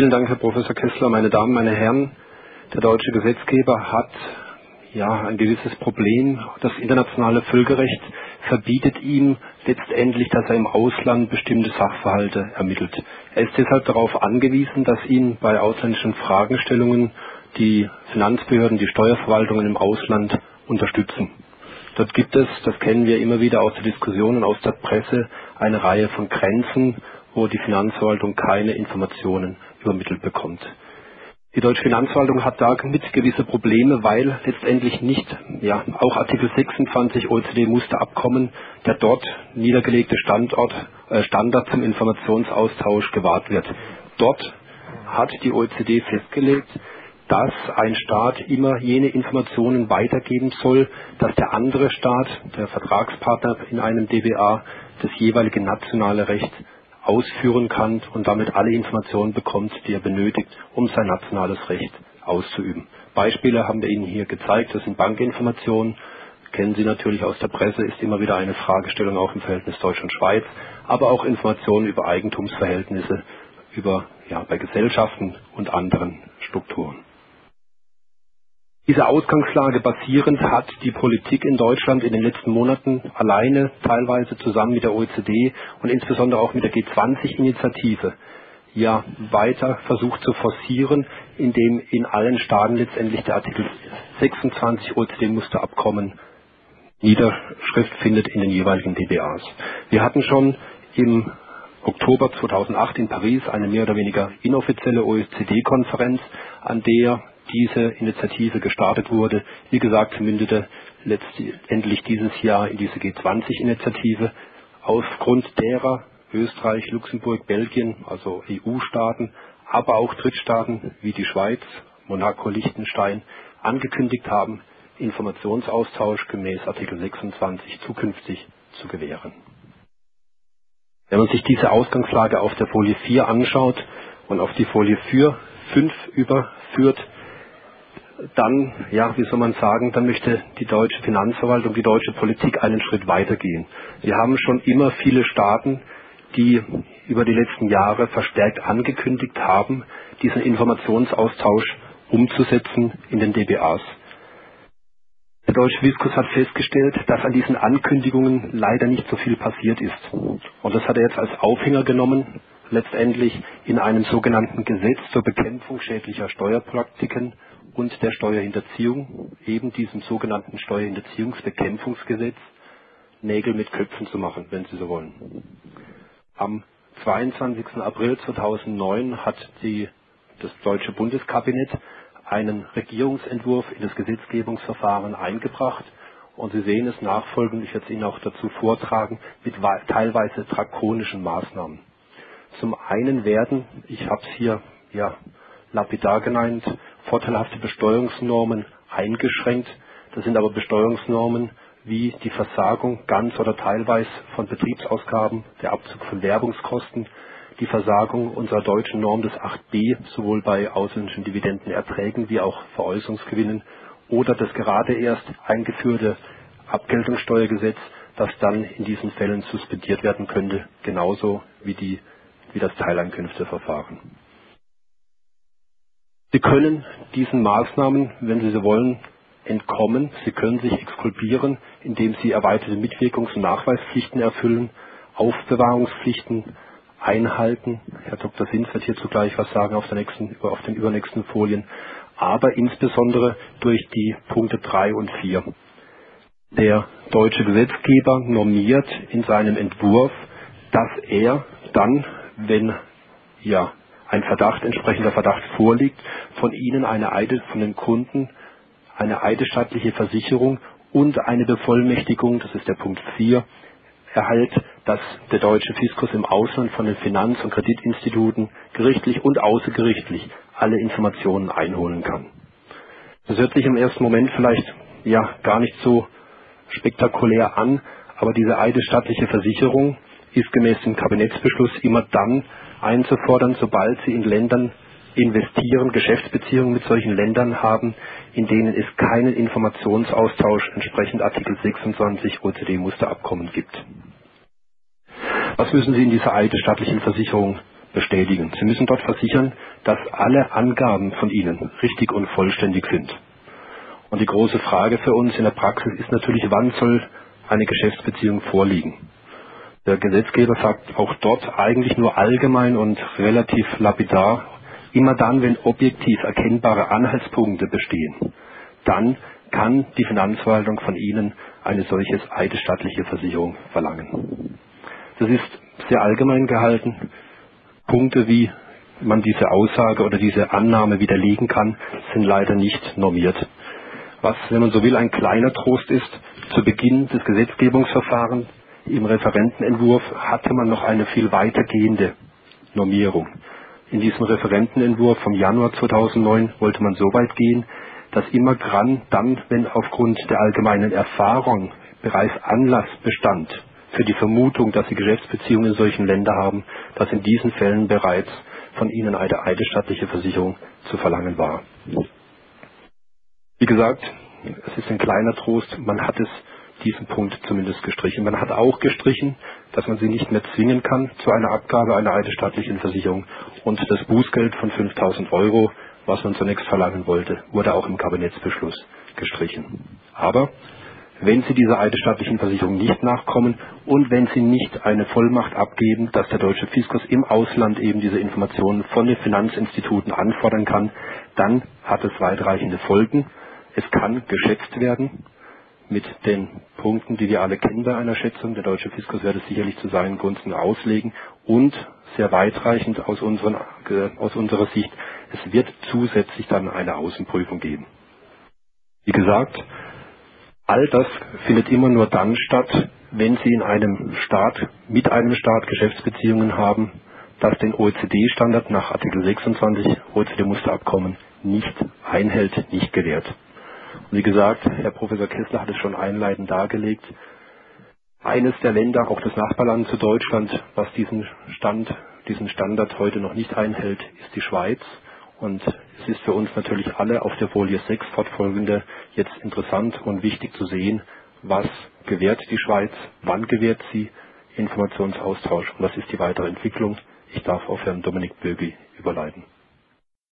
Vielen Dank, Herr Professor Kessler. Meine Damen, meine Herren, der deutsche Gesetzgeber hat ja ein gewisses Problem. Das internationale Völkerrecht verbietet ihm letztendlich, dass er im Ausland bestimmte Sachverhalte ermittelt. Er ist deshalb darauf angewiesen, dass ihn bei ausländischen Fragestellungen die Finanzbehörden, die Steuerverwaltungen im Ausland unterstützen. Dort gibt es, das kennen wir immer wieder aus der Diskussion und aus der Presse, eine Reihe von Grenzen, wo die Finanzverwaltung keine Informationen übermittelt bekommt. Die deutsche Finanzverwaltung hat da mit gewisse Probleme, weil letztendlich nicht, ja, auch Artikel 26 OECD-Musterabkommen, der dort niedergelegte Standort, äh, Standard zum Informationsaustausch gewahrt wird. Dort hat die OECD festgelegt, dass ein Staat immer jene Informationen weitergeben soll, dass der andere Staat, der Vertragspartner in einem DBA, das jeweilige nationale Recht ausführen kann und damit alle Informationen bekommt, die er benötigt, um sein nationales Recht auszuüben. Beispiele haben wir Ihnen hier gezeigt, das sind Bankinformationen, kennen Sie natürlich aus der Presse, ist immer wieder eine Fragestellung auch im Verhältnis Deutschland-Schweiz, aber auch Informationen über Eigentumsverhältnisse, über, ja, bei Gesellschaften und anderen Strukturen. Dieser Ausgangslage basierend hat die Politik in Deutschland in den letzten Monaten alleine, teilweise zusammen mit der OECD und insbesondere auch mit der G20-Initiative ja weiter versucht zu forcieren, indem in allen Staaten letztendlich der Artikel 26 OECD-Musterabkommen Niederschrift findet in den jeweiligen DBAs. Wir hatten schon im Oktober 2008 in Paris eine mehr oder weniger inoffizielle OECD-Konferenz, an der diese Initiative gestartet wurde. Wie gesagt, mündete letztendlich dieses Jahr in diese G20-Initiative. Aufgrund derer Österreich, Luxemburg, Belgien, also EU-Staaten, aber auch Drittstaaten wie die Schweiz, Monaco, Liechtenstein angekündigt haben, Informationsaustausch gemäß Artikel 26 zukünftig zu gewähren. Wenn man sich diese Ausgangslage auf der Folie 4 anschaut und auf die Folie 4, 5 überführt, dann, ja, wie soll man sagen, dann möchte die deutsche Finanzverwaltung, die deutsche Politik einen Schritt weitergehen. Wir haben schon immer viele Staaten, die über die letzten Jahre verstärkt angekündigt haben, diesen Informationsaustausch umzusetzen in den DBAs. Der deutsche Viskus hat festgestellt, dass an diesen Ankündigungen leider nicht so viel passiert ist. Und das hat er jetzt als Aufhänger genommen, letztendlich in einem sogenannten Gesetz zur Bekämpfung schädlicher Steuerpraktiken und der Steuerhinterziehung, eben diesem sogenannten Steuerhinterziehungsbekämpfungsgesetz, Nägel mit Köpfen zu machen, wenn Sie so wollen. Am 22. April 2009 hat die, das deutsche Bundeskabinett einen Regierungsentwurf in das Gesetzgebungsverfahren eingebracht und Sie sehen es nachfolgend, ich werde es Ihnen auch dazu vortragen, mit teilweise drakonischen Maßnahmen. Zum einen werden, ich habe es hier ja, lapidar genannt, vorteilhafte Besteuerungsnormen eingeschränkt. Das sind aber Besteuerungsnormen wie die Versagung ganz oder teilweise von Betriebsausgaben, der Abzug von Werbungskosten, die Versagung unserer deutschen Norm des 8b, sowohl bei ausländischen Dividendenerträgen wie auch Veräußerungsgewinnen, oder das gerade erst eingeführte Abgeltungssteuergesetz, das dann in diesen Fällen suspendiert werden könnte, genauso wie, die, wie das Teileinkünfteverfahren. Sie können diesen Maßnahmen, wenn Sie so wollen, entkommen. Sie können sich exkulpieren, indem Sie erweiterte Mitwirkungs- und Nachweispflichten erfüllen, Aufbewahrungspflichten einhalten. Herr Dr. Sins wird hierzu gleich was sagen auf, nächsten, auf den übernächsten Folien. Aber insbesondere durch die Punkte 3 und 4. Der deutsche Gesetzgeber normiert in seinem Entwurf, dass er dann, wenn ja, ein Verdacht, entsprechender Verdacht vorliegt, von Ihnen eine Eide, von den Kunden eine eidesstattliche Versicherung und eine Bevollmächtigung, das ist der Punkt 4, erhält, dass der deutsche Fiskus im Ausland von den Finanz- und Kreditinstituten gerichtlich und außergerichtlich alle Informationen einholen kann. Das hört sich im ersten Moment vielleicht ja gar nicht so spektakulär an, aber diese eidesstattliche Versicherung ist gemäß dem Kabinettsbeschluss immer dann einzufordern, sobald sie in Ländern investieren, Geschäftsbeziehungen mit solchen Ländern haben, in denen es keinen Informationsaustausch entsprechend Artikel 26 OECD-Musterabkommen gibt. Was müssen Sie in dieser eidesstattlichen Versicherung bestätigen. Sie müssen dort versichern, dass alle Angaben von Ihnen richtig und vollständig sind. Und die große Frage für uns in der Praxis ist natürlich, wann soll eine Geschäftsbeziehung vorliegen? Der Gesetzgeber sagt auch dort eigentlich nur allgemein und relativ lapidar, immer dann, wenn objektiv erkennbare Anhaltspunkte bestehen, dann kann die Finanzverwaltung von Ihnen eine solche eidesstattliche Versicherung verlangen. Das ist sehr allgemein gehalten. Punkte, wie man diese Aussage oder diese Annahme widerlegen kann, sind leider nicht normiert. Was, wenn man so will, ein kleiner Trost ist, zu Beginn des Gesetzgebungsverfahrens im Referentenentwurf hatte man noch eine viel weitergehende Normierung. In diesem Referentenentwurf vom Januar 2009 wollte man so weit gehen, dass immer dann, wenn aufgrund der allgemeinen Erfahrung bereits Anlass bestand für die Vermutung, dass sie Geschäftsbeziehungen in solchen Ländern haben, dass in diesen Fällen bereits von ihnen eine eidesstattliche Versicherung zu verlangen war. Wie gesagt, es ist ein kleiner Trost, man hat es diesen Punkt zumindest gestrichen. Man hat auch gestrichen, dass man sie nicht mehr zwingen kann zu einer Abgabe einer eidesstattlichen Versicherung und das Bußgeld von 5000 Euro, was man zunächst verlangen wollte, wurde auch im Kabinettsbeschluss gestrichen. Aber wenn Sie dieser eidesstattlichen Versicherung nicht nachkommen und wenn Sie nicht eine Vollmacht abgeben, dass der deutsche Fiskus im Ausland eben diese Informationen von den Finanzinstituten anfordern kann, dann hat es weitreichende Folgen. Es kann geschätzt werden, mit den Punkten, die wir alle kennen bei einer Schätzung. Der deutsche Fiskus wird es sicherlich zu seinen Gunsten auslegen und sehr weitreichend aus, unseren, äh, aus unserer Sicht, es wird zusätzlich dann eine Außenprüfung geben. Wie gesagt, all das findet immer nur dann statt, wenn Sie in einem Staat, mit einem Staat Geschäftsbeziehungen haben, das den OECD-Standard nach Artikel 26 OECD-Musterabkommen nicht einhält, nicht gewährt. Wie gesagt, Herr Professor Kessler hat es schon einleitend dargelegt. Eines der Länder, auch das Nachbarland zu Deutschland, was diesen Stand, diesen Standard heute noch nicht einhält, ist die Schweiz. Und es ist für uns natürlich alle auf der Folie 6 fortfolgende jetzt interessant und wichtig zu sehen, was gewährt die Schweiz, wann gewährt sie Informationsaustausch und was ist die weitere Entwicklung. Ich darf auf Herrn Dominik Bögi überleiten.